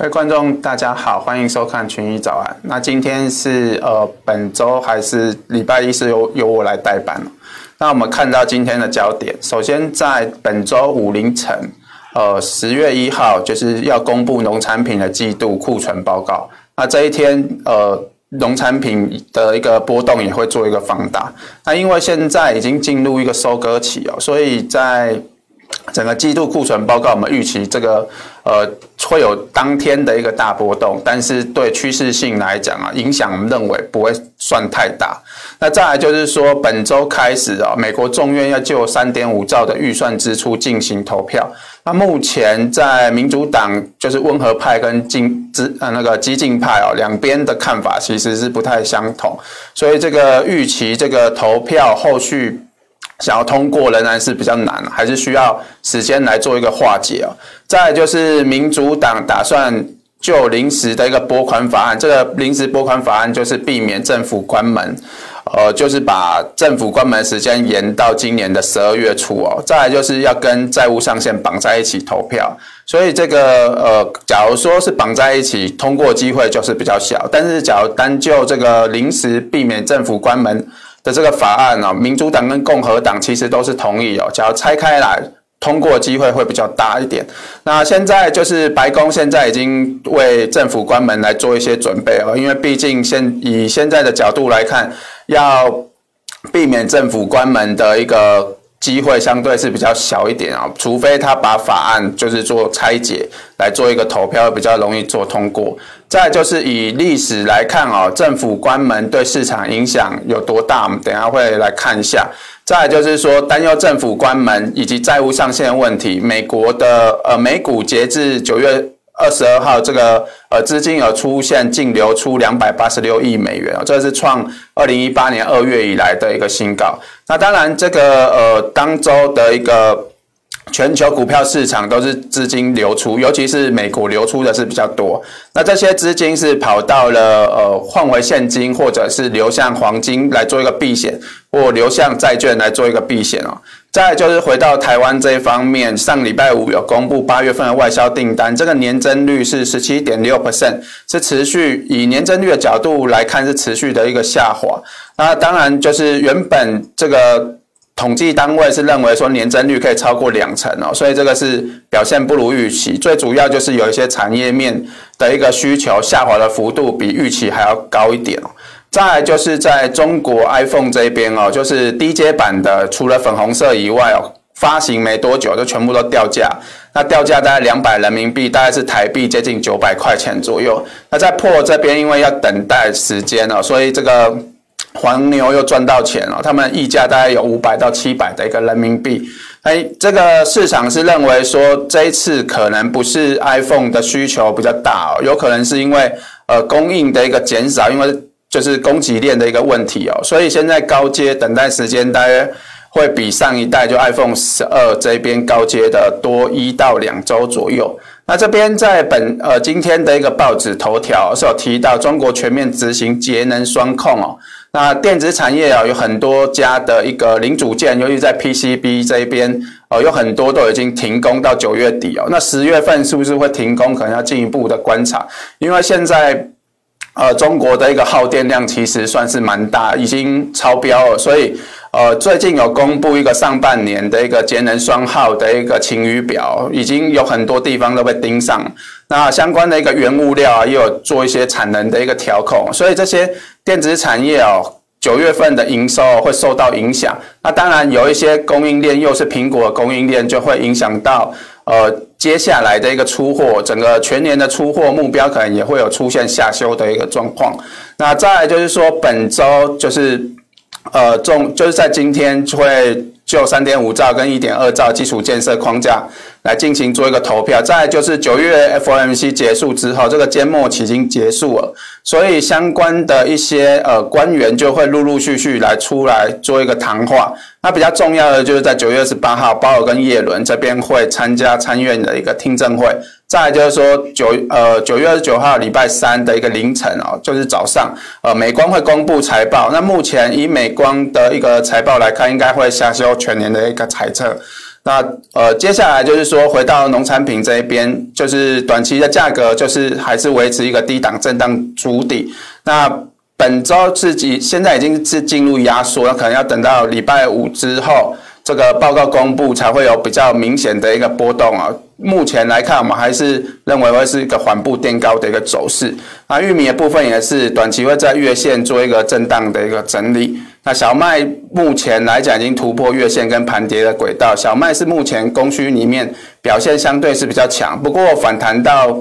各位观众，大家好，欢迎收看群益早安。那今天是呃本周还是礼拜一，是由由我来代班。那我们看到今天的焦点，首先在本周五凌晨，呃十月一号就是要公布农产品的季度库存报告。那这一天呃农产品的一个波动也会做一个放大。那因为现在已经进入一个收割期哦，所以在整个季度库存报告，我们预期这个呃会有当天的一个大波动，但是对趋势性来讲啊，影响我们认为不会算太大。那再来就是说，本周开始啊，美国众院要就三点五兆的预算支出进行投票。那目前在民主党就是温和派跟进之呃那个激进派哦，两边的看法其实是不太相同，所以这个预期这个投票后续。想要通过仍然是比较难，还是需要时间来做一个化解哦。再来就是民主党打算就临时的一个拨款法案，这个临时拨款法案就是避免政府关门，呃，就是把政府关门时间延到今年的十二月初哦。再来就是要跟债务上限绑在一起投票，所以这个呃，假如说是绑在一起通过机会就是比较小，但是假如单就这个临时避免政府关门。的这个法案哦，民主党跟共和党其实都是同意哦，只要拆开来通过机会会比较大一点。那现在就是白宫现在已经为政府关门来做一些准备哦，因为毕竟现以现在的角度来看，要避免政府关门的一个。机会相对是比较小一点啊，除非他把法案就是做拆解来做一个投票，比较容易做通过。再就是以历史来看哦，政府关门对市场影响有多大？我们等下会来看一下。再就是说，担忧政府关门以及债务上限问题，美国的呃美股截至九月。二十二号，这个呃资金有出现净流出两百八十六亿美元，这是创二零一八年二月以来的一个新高。那当然，这个呃当周的一个全球股票市场都是资金流出，尤其是美股流出的是比较多。那这些资金是跑到了呃换回现金，或者是流向黄金来做一个避险，或流向债券来做一个避险哦。再就是回到台湾这一方面，上礼拜五有公布八月份的外销订单，这个年增率是十七点六 percent，是持续以年增率的角度来看是持续的一个下滑。那当然就是原本这个统计单位是认为说年增率可以超过两成哦，所以这个是表现不如预期。最主要就是有一些产业面的一个需求下滑的幅度比预期还要高一点哦。再来就是在中国 iPhone 这边哦，就是低阶版的，除了粉红色以外哦，发行没多久就全部都掉价。那掉价大概两百人民币，大概是台币接近九百块钱左右。那在破这边，因为要等待时间哦，所以这个黄牛又赚到钱了。他们溢价大概有五百到七百的一个人民币。哎，这个市场是认为说这一次可能不是 iPhone 的需求比较大哦，有可能是因为呃供应的一个减少，因为。就是供给链的一个问题哦，所以现在高阶等待时间大约会比上一代就 iPhone 十二这边高阶的多一到两周左右。那这边在本呃今天的一个报纸头条是有提到中国全面执行节能双控哦。那电子产业啊有很多家的一个零组件，尤其在 PCB 这一边哦，有很多都已经停工到九月底哦。那十月份是不是会停工？可能要进一步的观察，因为现在。呃，中国的一个耗电量其实算是蛮大，已经超标了。所以，呃，最近有公布一个上半年的一个节能双耗的一个晴雨表，已经有很多地方都被盯上。那相关的一个原物料啊，也有做一些产能的一个调控，所以这些电子产业哦，九月份的营收会受到影响。那当然有一些供应链又是苹果供应链，就会影响到。呃，接下来的一个出货，整个全年的出货目标可能也会有出现下修的一个状况。那再来就是说，本周就是呃，中就是在今天就会就三点五兆跟一点二兆基础建设框架来进行做一个投票。再就是九月 FOMC 结束之后，这个缄默期已经结束了，所以相关的一些呃官员就会陆陆续续来出来做一个谈话。那比较重要的就是在九月二十八号，鲍尔跟叶伦这边会参加参院的一个听证会。再就是说九呃九月二十九号礼拜三的一个凌晨哦，就是早上呃美光会公布财报。那目前以美光的一个财报来看，应该会下修全年的一个财测。那呃，接下来就是说回到农产品这一边，就是短期的价格就是还是维持一个低档震荡筑底。那本周自己现在已经是进入压缩，那可能要等到礼拜五之后。这个报告公布才会有比较明显的一个波动啊。目前来看，我们还是认为会是一个缓步垫高的一个走势。那玉米的部分也是短期会在月线做一个震荡的一个整理。那小麦目前来讲已经突破月线跟盘跌的轨道，小麦是目前供需里面表现相对是比较强，不过反弹到。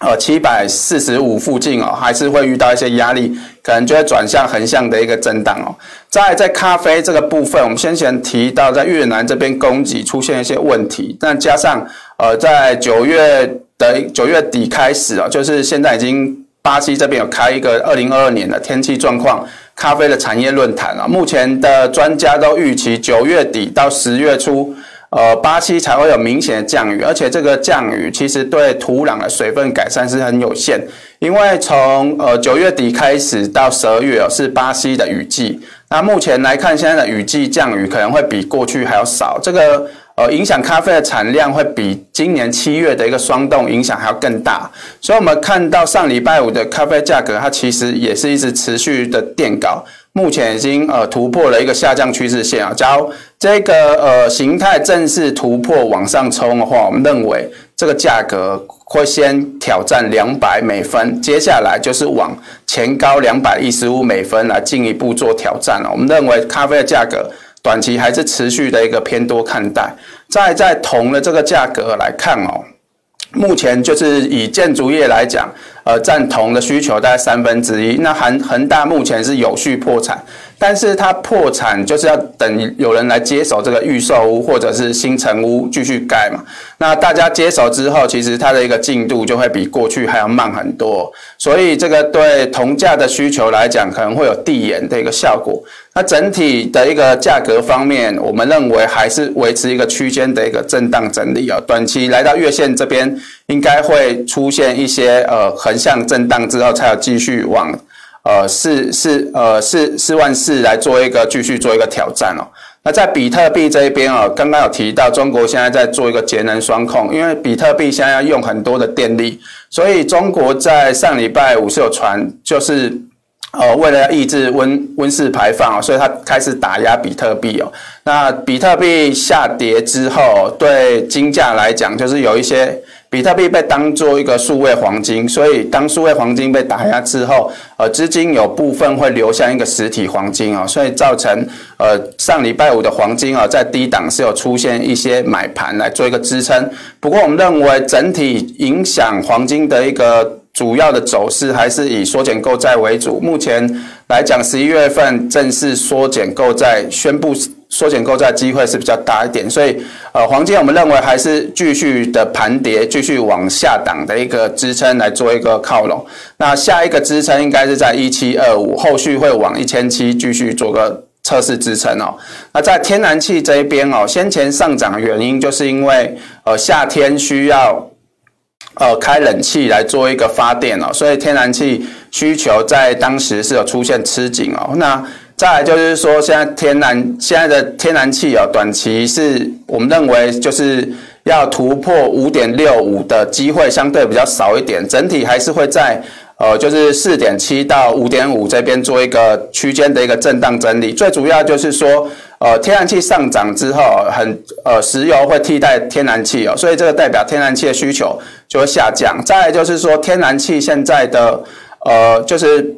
呃，七百四十五附近哦，还是会遇到一些压力，可能就会转向横向的一个震荡哦。在在咖啡这个部分，我们先前提到在越南这边供给出现一些问题，但加上呃，在九月的九月底开始哦，就是现在已经巴西这边有开一个二零二二年的天气状况咖啡的产业论坛啊，目前的专家都预期九月底到十月初。呃，巴西才会有明显的降雨，而且这个降雨其实对土壤的水分改善是很有限，因为从呃九月底开始到十二月哦是巴西的雨季，那目前来看，现在的雨季降雨可能会比过去还要少，这个呃影响咖啡的产量会比今年七月的一个霜冻影响还要更大，所以我们看到上礼拜五的咖啡价格，它其实也是一直持续的垫高。目前已经呃突破了一个下降趋势线啊，假如这个呃形态正式突破往上冲的话，我们认为这个价格会先挑战两百美分，接下来就是往前高两百一十五美分来进一步做挑战了。我们认为咖啡的价格短期还是持续的一个偏多看待。再在铜的这个价格来看哦，目前就是以建筑业来讲。呃，占铜的需求大概三分之一。那恒恒大目前是有序破产，但是它破产就是要等有人来接手这个预售屋或者是新城屋继续盖嘛。那大家接手之后，其实它的一个进度就会比过去还要慢很多。所以这个对铜价的需求来讲，可能会有递延的一个效果。那整体的一个价格方面，我们认为还是维持一个区间的一个震荡整理啊。短期来到月线这边，应该会出现一些呃横向震荡之后，才有继续往呃四四呃四四万四来做一个继续做一个挑战哦。那在比特币这一边哦，刚刚有提到中国现在在做一个节能双控，因为比特币现在要用很多的电力，所以中国在上礼拜五是有传就是。呃，为了抑制温温室排放，所以它开始打压比特币哦。那比特币下跌之后，对金价来讲，就是有一些比特币被当做一个数位黄金，所以当数位黄金被打压之后，呃，资金有部分会流向一个实体黄金哦，所以造成呃上礼拜五的黄金啊，在低档是有出现一些买盘来做一个支撑。不过我们认为整体影响黄金的一个。主要的走势还是以缩减购债为主。目前来讲，十一月份正式缩减购债，宣布缩减购债机会是比较大一点。所以，呃，黄金我们认为还是继续的盘跌，继续往下档的一个支撑来做一个靠拢。那下一个支撑应该是在一七二五，后续会往一千七继续做个测试支撑哦。那在天然气这一边哦，先前上涨的原因就是因为呃夏天需要。呃，开冷气来做一个发电哦，所以天然气需求在当时是有出现吃紧哦。那再来就是说，现在天然现在的天然气哦，短期是我们认为就是要突破五点六五的机会相对比较少一点，整体还是会在呃，就是四点七到五点五这边做一个区间的一个震荡整理。最主要就是说。呃，天然气上涨之后，很呃，石油会替代天然气哦，所以这个代表天然气的需求就会下降。再来就是说，天然气现在的呃，就是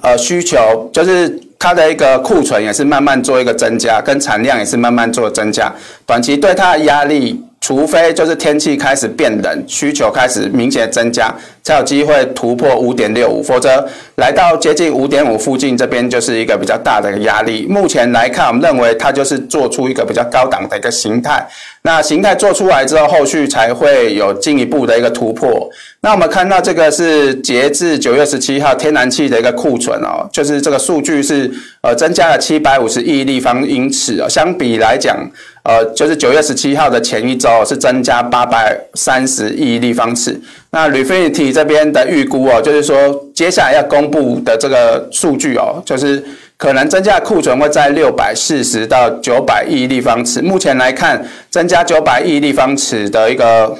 呃需求，就是它的一个库存也是慢慢做一个增加，跟产量也是慢慢做增加，短期对它的压力。除非就是天气开始变冷，需求开始明显增加，才有机会突破五点六五，否则来到接近五点五附近，这边就是一个比较大的一个压力。目前来看，我们认为它就是做出一个比较高档的一个形态。那形态做出来之后，后续才会有进一步的一个突破。那我们看到这个是截至九月十七号天然气的一个库存哦，就是这个数据是呃增加了七百五十亿立方英尺哦，相比来讲，呃就是九月十七号的前一周是增加八百三十亿立方尺。那 Refinitiv 这边的预估哦，就是说接下来要公布的这个数据哦，就是。可能增加库存会在六百四十到九百亿立方尺。目前来看，增加九百亿立方尺的一个。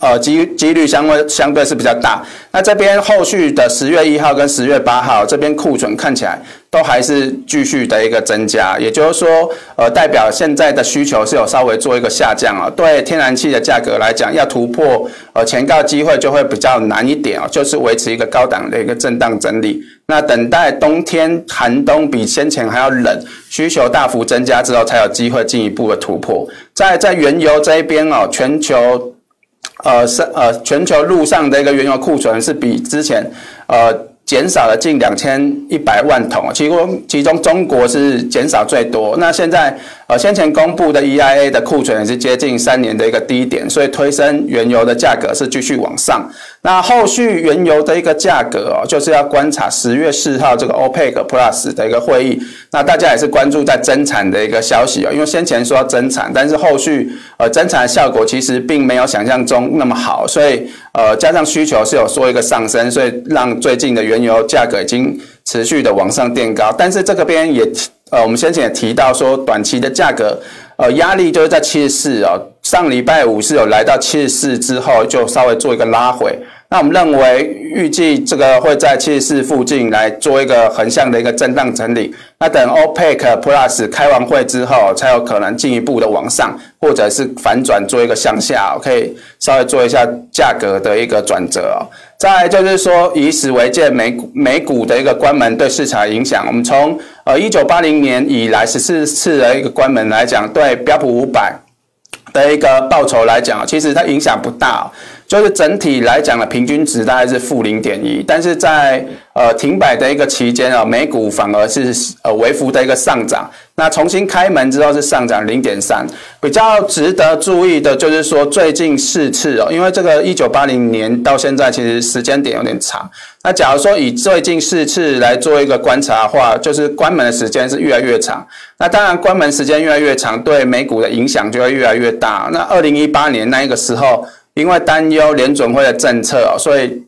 呃，几几率相对相对是比较大。那这边后续的十月一号跟十月八号这边库存看起来都还是继续的一个增加，也就是说，呃，代表现在的需求是有稍微做一个下降啊。对天然气的价格来讲，要突破呃前高机会就会比较难一点啊，就是维持一个高档的一个震荡整理。那等待冬天寒冬比先前还要冷，需求大幅增加之后，才有机会进一步的突破。在在原油这一边哦，全球。呃，是呃，全球路上的一个原油库存是比之前呃减少了近两千一百万桶，其中其中中国是减少最多。那现在。呃，先前公布的 EIA 的库存也是接近三年的一个低点，所以推升原油的价格是继续往上。那后续原油的一个价格哦，就是要观察十月四号这个 OPEC Plus 的一个会议。那大家也是关注在增产的一个消息哦，因为先前说要增产，但是后续呃增产的效果其实并没有想象中那么好，所以呃加上需求是有说一个上升，所以让最近的原油价格已经持续的往上垫高。但是这个边也。呃，我们先前也提到说，短期的价格，呃，压力就是在七十四哦。上礼拜五是有来到七十四之后，就稍微做一个拉回。那我们认为，预计这个会在七十四附近来做一个横向的一个震荡整理。那等 OPEC Plus 开完会之后，才有可能进一步的往上，或者是反转做一个向下，可以稍微做一下价格的一个转折。再就是说，以史为鉴，美股美股的一个关门对市场影响。我们从呃一九八零年以来十四次的一个关门来讲，对标普五百的一个报酬来讲，其实它影响不大。就是整体来讲的平均值大概是负零点一，但是在呃停摆的一个期间啊，美股反而是呃微幅的一个上涨。那重新开门之后是上涨零点三。比较值得注意的就是说，最近四次哦，因为这个一九八零年到现在其实时间点有点长。那假如说以最近四次来做一个观察的话，就是关门的时间是越来越长。那当然关门时间越来越长，对美股的影响就会越来越大。那二零一八年那一个时候。因为担忧联准会的政策哦，所以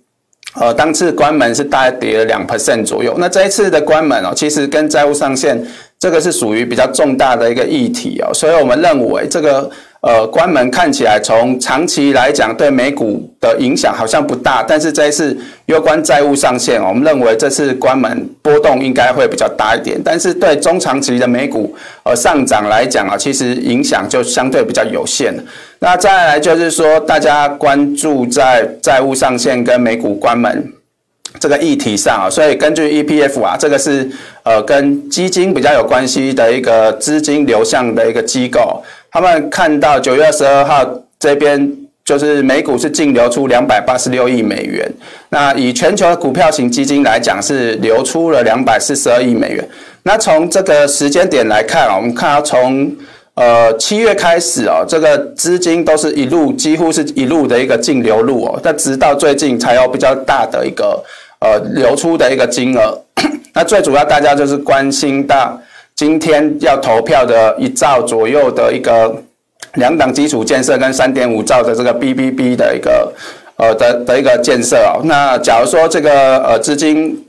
呃，当次关门是大概跌了两 percent 左右。那这一次的关门哦，其实跟债务上限这个是属于比较重大的一个议题哦，所以我们认为这个。呃，关门看起来从长期来讲对美股的影响好像不大，但是这一次攸关债务上限，我们认为这次关门波动应该会比较大一点。但是对中长期的美股呃上涨来讲啊，其实影响就相对比较有限。那再来就是说，大家关注在债务上限跟美股关门这个议题上啊，所以根据 EPF 啊，这个是呃跟基金比较有关系的一个资金流向的一个机构。他们看到九月二十二号这边就是美股是净流出两百八十六亿美元，那以全球的股票型基金来讲是流出了两百四十二亿美元。那从这个时间点来看啊，我们看到从呃七月开始哦，这个资金都是一路几乎是一路的一个净流入哦，但直到最近才有比较大的一个呃流出的一个金额。那最主要大家就是关心到。今天要投票的一兆左右的一个两档基础建设跟三点五兆的这个 BBB 的一个呃的的一个建设哦，那假如说这个呃资金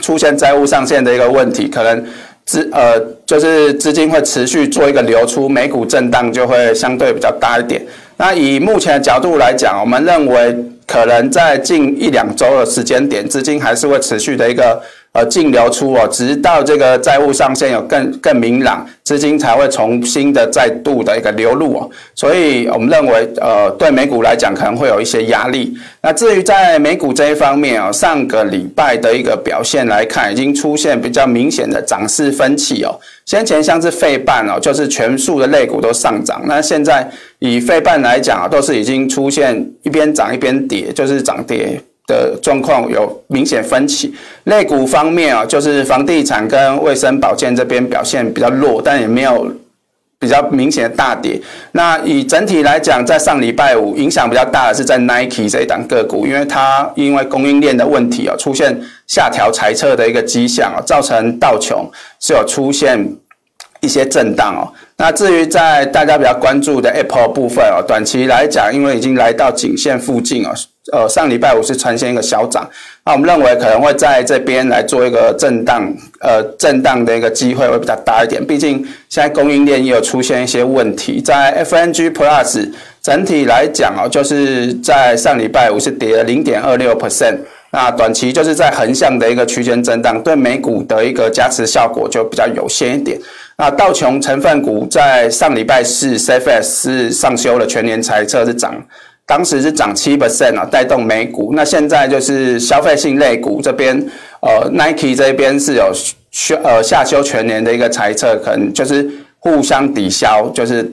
出现债务上限的一个问题，可能资呃就是资金会持续做一个流出，美股震荡就会相对比较大一点。那以目前的角度来讲，我们认为可能在近一两周的时间点，资金还是会持续的一个。呃，净流出哦，直到这个债务上限有更更明朗，资金才会重新的再度的一个流入哦。所以我们认为，呃，对美股来讲可能会有一些压力。那至于在美股这一方面哦，上个礼拜的一个表现来看，已经出现比较明显的涨势分歧哦。先前像是费半哦，就是全数的类股都上涨，那现在以费半来讲啊，都是已经出现一边涨一边跌，就是涨跌。的状况有明显分歧，类股方面啊，就是房地产跟卫生保健这边表现比较弱，但也没有比较明显的大跌。那以整体来讲，在上礼拜五影响比较大的是在 Nike 这一档个股，因为它因为供应链的问题啊，出现下调财测的一个迹象啊，造成道琼是有出现一些震荡哦。那至于在大家比较关注的 Apple 部分哦，短期来讲，因为已经来到颈线附近哦。呃上礼拜五是呈现一个小涨，那我们认为可能会在这边来做一个震荡，呃震荡的一个机会会比较大一点，毕竟现在供应链也有出现一些问题，在 FNG Plus 整体来讲哦，就是在上礼拜五是跌了零点二六 percent。那短期就是在横向的一个区间震荡，对美股的一个加持效果就比较有限一点。那道琼成分股在上礼拜四，CFS 是上修了全年财测是涨，当时是涨七 percent 啊，带动美股。那现在就是消费性类股这边，呃，Nike 这边是有修呃下修全年的一个猜测，可能就是互相抵消，就是。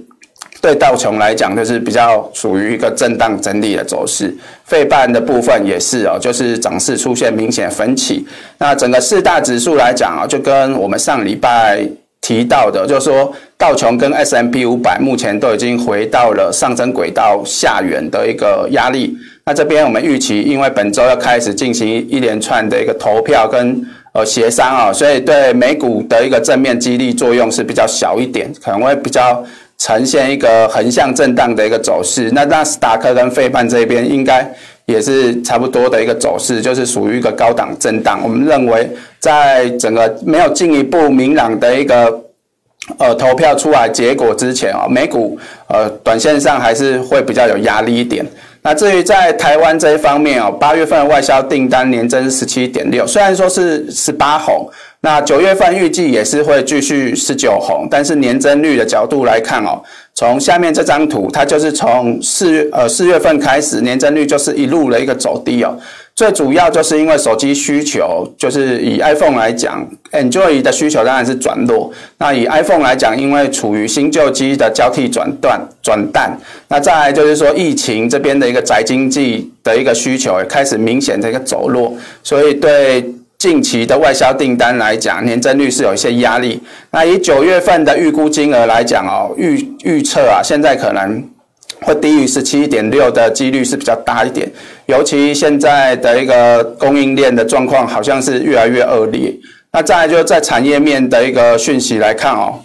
对道琼来讲，就是比较属于一个震荡整理的走势。费半的部分也是哦，就是涨势出现明显分歧。那整个四大指数来讲啊，就跟我们上礼拜提到的，就是说道琼跟 S M P 五百目前都已经回到了上升轨道下缘的一个压力。那这边我们预期，因为本周要开始进行一连串的一个投票跟呃协商啊，所以对美股的一个正面激励作用是比较小一点，可能会比较。呈现一个横向震荡的一个走势，那纳斯达克跟费半这边应该也是差不多的一个走势，就是属于一个高档震荡。我们认为，在整个没有进一步明朗的一个呃投票出来结果之前啊，美股呃短线上还是会比较有压力一点。那至于在台湾这一方面哦，八月份外销订单年增十七点六，虽然说是十八红。那九月份预计也是会继续十九红，但是年增率的角度来看哦，从下面这张图，它就是从四月呃四月份开始，年增率就是一路的一个走低哦。最主要就是因为手机需求，就是以 iPhone 来讲，Android 的需求当然是转弱。那以 iPhone 来讲，因为处于新旧机的交替转断转淡，那再来就是说疫情这边的一个宅经济的一个需求也开始明显的一个走弱，所以对。近期的外销订单来讲，年增率是有一些压力。那以九月份的预估金额来讲哦，预预测啊，现在可能会低于十七点六的几率是比较大一点。尤其现在的一个供应链的状况好像是越来越恶劣。那再来就在产业面的一个讯息来看哦，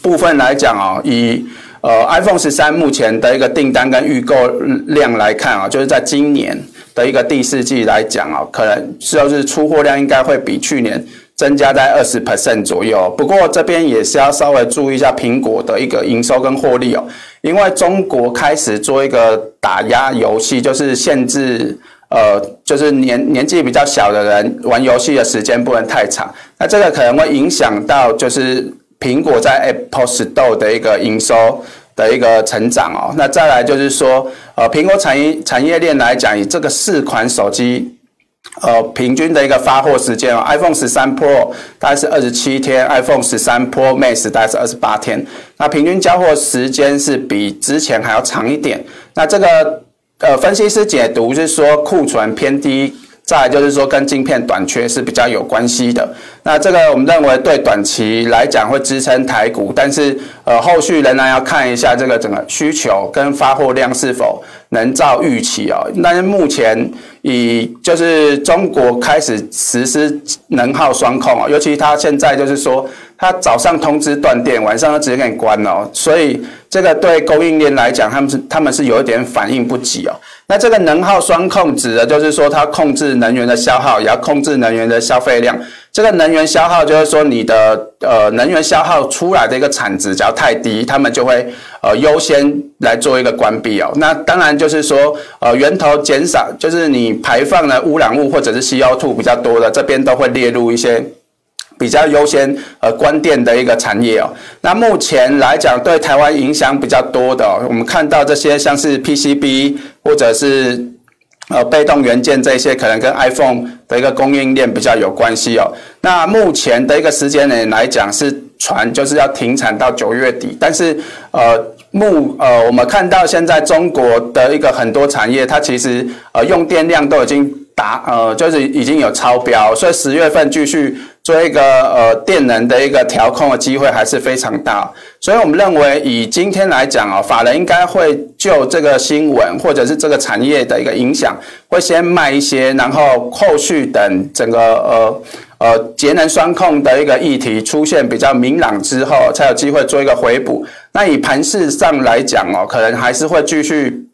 部分来讲哦，以呃 iPhone 十三目前的一个订单跟预购量来看啊，就是在今年。的一个第四季来讲啊，可能就是出货量应该会比去年增加在二十 percent 左右。不过这边也是要稍微注意一下苹果的一个营收跟获利哦，因为中国开始做一个打压游戏，就是限制呃，就是年年纪比较小的人玩游戏的时间不能太长。那这个可能会影响到就是苹果在 Apple Store 的一个营收。的一个成长哦，那再来就是说，呃，苹果产业产业链来讲，以这个四款手机，呃，平均的一个发货时间哦，iPhone 十三 Pro 大概是二十七天，iPhone 十三 Pro Max 大概是二十八天，那平均交货时间是比之前还要长一点。那这个呃，分析师解读是说库存偏低。再来就是说，跟晶片短缺是比较有关系的。那这个我们认为对短期来讲会支撑台股，但是呃后续仍然要看一下这个整个需求跟发货量是否能照预期哦。但是目前以就是中国开始实施能耗双控哦，尤其它现在就是说。他早上通知断电，晚上就直接给你关了哦，所以这个对供应链来讲，他们是他们是有一点反应不及哦。那这个能耗双控指的就是说，它控制能源的消耗，也要控制能源的消费量。这个能源消耗就是说，你的呃能源消耗出来的一个产值只要太低，他们就会呃优先来做一个关闭哦。那当然就是说，呃源头减少，就是你排放的污染物或者是 CO2 比较多的，这边都会列入一些。比较优先呃关电的一个产业哦，那目前来讲对台湾影响比较多的，我们看到这些像是 PCB 或者是呃被动元件这些，可能跟 iPhone 的一个供应链比较有关系哦。那目前的一个时间点来讲是传就是要停产到九月底，但是呃目呃我们看到现在中国的一个很多产业，它其实呃用电量都已经达呃就是已经有超标，所以十月份继续。做一个呃电能的一个调控的机会还是非常大，所以我们认为以今天来讲啊，法人应该会就这个新闻或者是这个产业的一个影响，会先卖一些，然后后续等整个呃呃节能双控的一个议题出现比较明朗之后，才有机会做一个回补。那以盘势上来讲哦，可能还是会继续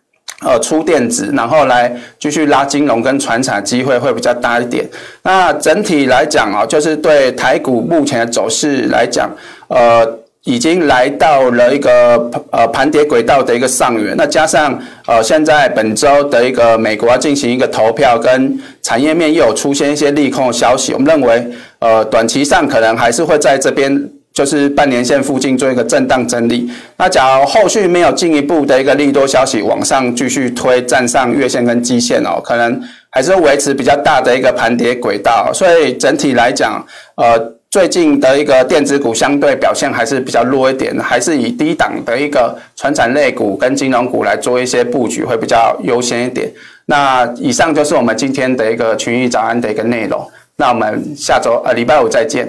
呃出电子，然后来继续拉金融跟传产机会会比较大一点。那整体来讲啊，就是对台股目前的走势来讲，呃。已经来到了一个呃盘跌轨道的一个上缘，那加上呃现在本周的一个美国要进行一个投票，跟产业面又有出现一些利空的消息，我们认为呃短期上可能还是会在这边就是半年线附近做一个震荡整理。那假如后续没有进一步的一个利多消息往上继续推，站上月线跟季线哦，可能还是维持比较大的一个盘跌轨道。所以整体来讲，呃。最近的一个电子股相对表现还是比较弱一点，还是以低档的一个传产类股跟金融股来做一些布局会比较优先一点。那以上就是我们今天的一个群益早安的一个内容。那我们下周呃礼拜五再见。